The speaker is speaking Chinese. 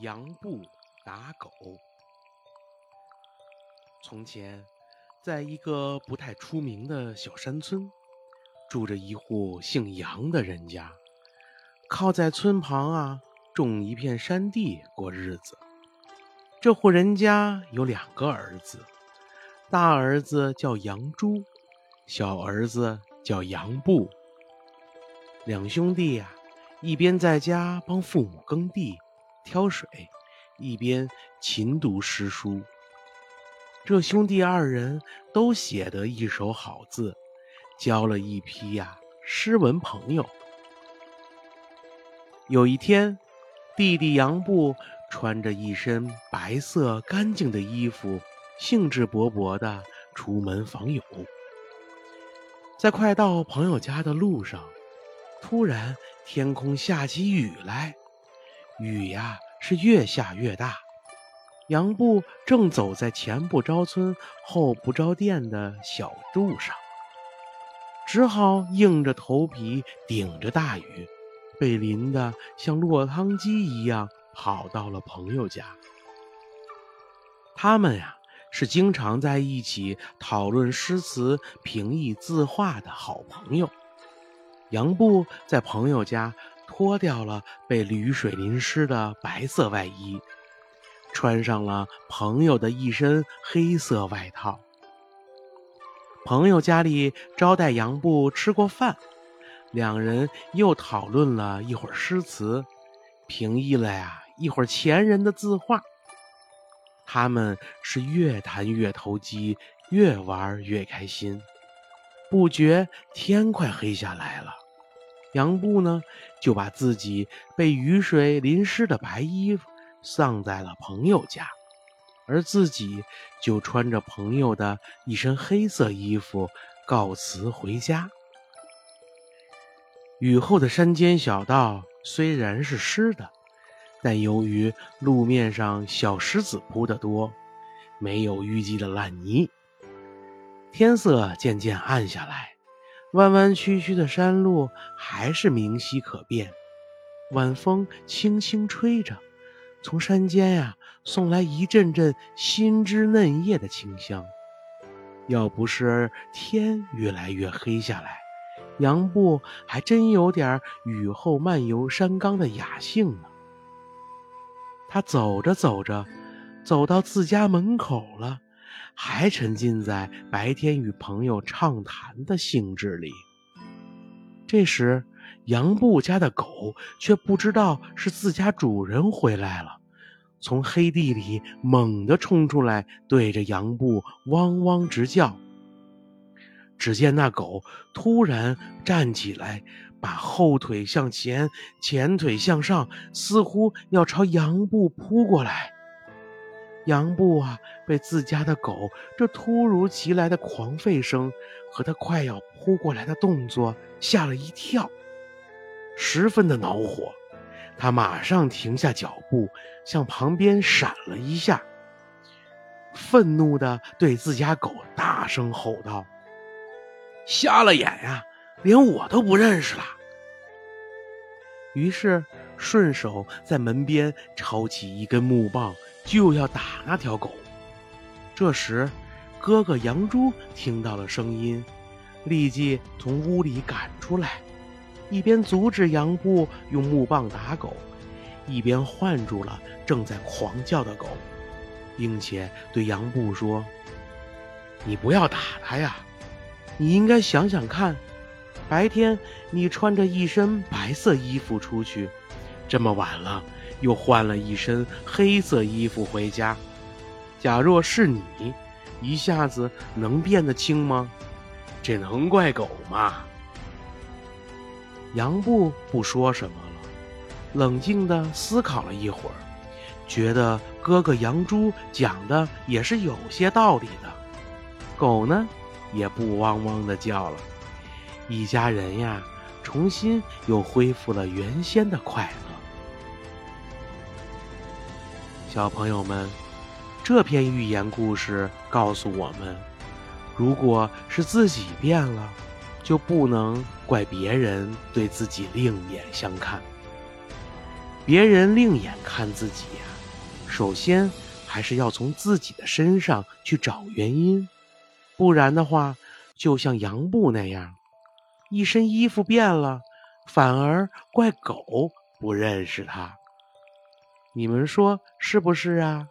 杨布打狗。从前，在一个不太出名的小山村，住着一户姓杨的人家，靠在村旁啊，种一片山地过日子。这户人家有两个儿子，大儿子叫杨朱，小儿子叫杨布。两兄弟呀，一边在家帮父母耕地、挑水，一边勤读诗书。这兄弟二人都写得一手好字，交了一批呀诗文朋友。有一天，弟弟杨布穿着一身白色干净的衣服，兴致勃勃地出门访友。在快到朋友家的路上，突然，天空下起雨来，雨呀是越下越大。杨布正走在前不着村后不着店的小路上，只好硬着头皮顶着大雨，被淋得像落汤鸡一样，跑到了朋友家。他们呀是经常在一起讨论诗词、评议字画的好朋友。杨布在朋友家脱掉了被雨水淋湿的白色外衣，穿上了朋友的一身黑色外套。朋友家里招待杨布吃过饭，两人又讨论了一会儿诗词，评议了呀一会儿前人的字画。他们是越谈越投机，越玩越开心。不觉天快黑下来了。杨布呢，就把自己被雨水淋湿的白衣服丧在了朋友家，而自己就穿着朋友的一身黑色衣服告辞回家。雨后的山间小道虽然是湿的，但由于路面上小石子铺得多，没有淤积的烂泥。天色渐渐暗下来。弯弯曲曲的山路还是明晰可辨，晚风轻轻吹着，从山间呀送来一阵阵新枝嫩叶的清香。要不是天越来越黑下来，杨布还真有点雨后漫游山冈的雅兴呢。他走着走着，走到自家门口了。还沉浸在白天与朋友畅谈的兴致里。这时，杨布家的狗却不知道是自家主人回来了，从黑地里猛地冲出来，对着杨布汪汪直叫。只见那狗突然站起来，把后腿向前，前腿向上，似乎要朝杨布扑过来。杨布啊，被自家的狗这突如其来的狂吠声和他快要扑过来的动作吓了一跳，十分的恼火。他马上停下脚步，向旁边闪了一下，愤怒的对自家狗大声吼道：“瞎了眼呀，连我都不认识了！”于是顺手在门边抄起一根木棒。就要打那条狗。这时，哥哥杨朱听到了声音，立即从屋里赶出来，一边阻止杨布用木棒打狗，一边唤住了正在狂叫的狗，并且对杨布说：“你不要打他呀！你应该想想看，白天你穿着一身白色衣服出去，这么晚了。”又换了一身黑色衣服回家。假若是你，一下子能变得清吗？这能怪狗吗？杨布不说什么了，冷静地思考了一会儿，觉得哥哥杨朱讲的也是有些道理的。狗呢，也不汪汪地叫了。一家人呀，重新又恢复了原先的快乐。小朋友们，这篇寓言故事告诉我们：如果是自己变了，就不能怪别人对自己另眼相看。别人另眼看自己呀，首先还是要从自己的身上去找原因，不然的话，就像杨布那样，一身衣服变了，反而怪狗不认识他。你们说是不是啊？